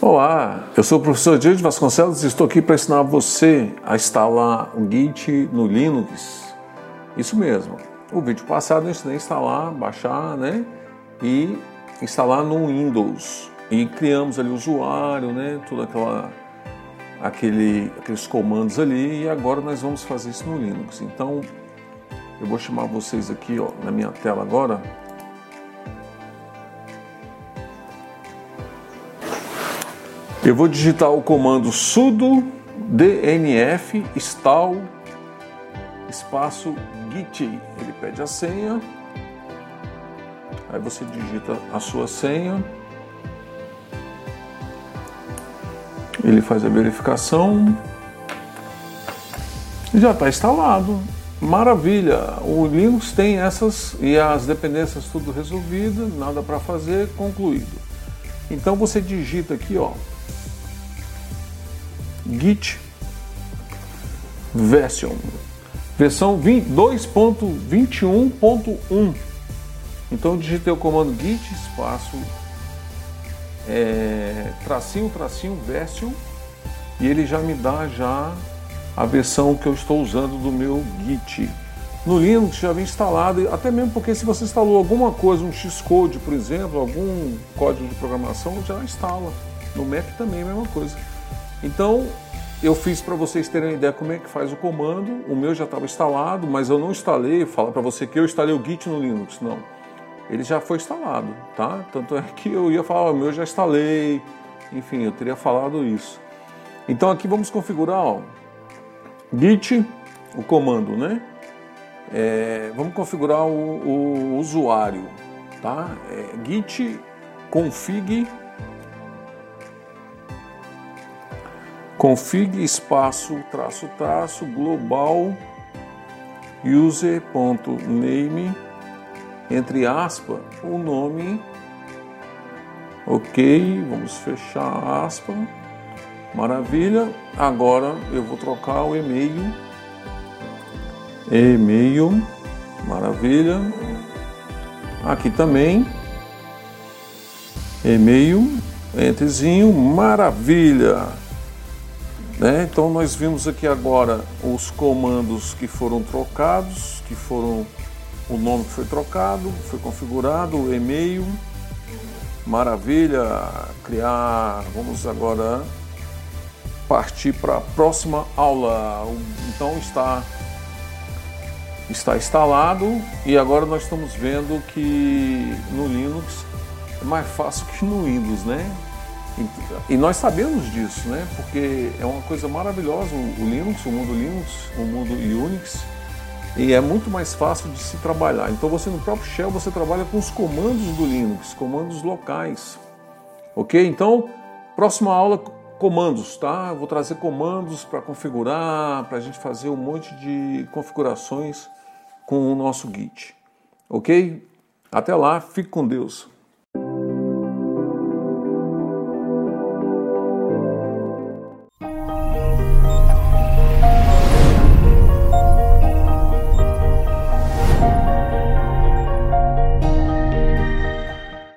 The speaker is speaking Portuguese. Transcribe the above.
Olá, eu sou o professor Diego Vasconcelos e estou aqui para ensinar você a instalar o Git no Linux. Isso mesmo. O vídeo passado eu ensinei a instalar, baixar, né? E instalar no Windows. E criamos ali o usuário, né? Tudo aquela, aquele, aqueles comandos ali. E agora nós vamos fazer isso no Linux. Então eu vou chamar vocês aqui, ó, na minha tela agora Eu vou digitar o comando sudo dnf install espaço git. Ele pede a senha. Aí você digita a sua senha. Ele faz a verificação. Já está instalado. Maravilha! O Linux tem essas e as dependências tudo resolvidas, nada para fazer, concluído. Então você digita aqui, ó, Git version, versão 2.21.1. Então digitei o comando git espaço é, tracinho tracinho version e ele já me dá já a versão que eu estou usando do meu Git. No Linux já vem instalado, até mesmo porque se você instalou alguma coisa, um Xcode, por exemplo, algum código de programação, já instala. No Mac também é a mesma coisa. Então, eu fiz para vocês terem uma ideia como é que faz o comando. O meu já estava instalado, mas eu não instalei. Fala para você que eu instalei o Git no Linux. Não, ele já foi instalado, tá? Tanto é que eu ia falar, o meu já instalei. Enfim, eu teria falado isso. Então aqui vamos configurar, ó, Git, o comando, né? É, vamos configurar o, o usuário, tá? É, Git config config espaço traço traço global user.name entre aspas o nome. Ok vamos fechar aspa. Maravilha. Agora eu vou trocar o e-mail. E-mail maravilha. Aqui também. E-mail entrezinho maravilha né? Então nós vimos aqui agora os comandos que foram trocados, que foram o nome que foi trocado, foi configurado, o e-mail, maravilha, criar, vamos agora partir para a próxima aula. Então está está instalado e agora nós estamos vendo que no Linux é mais fácil que no Windows, né? E nós sabemos disso, né? Porque é uma coisa maravilhosa o Linux, o mundo Linux, o mundo Unix, e é muito mais fácil de se trabalhar. Então você no próprio Shell você trabalha com os comandos do Linux, comandos locais. OK? Então, próxima aula comandos, tá? Eu vou trazer comandos para configurar, para a gente fazer um monte de configurações com o nosso Git. OK? Até lá, fique com Deus.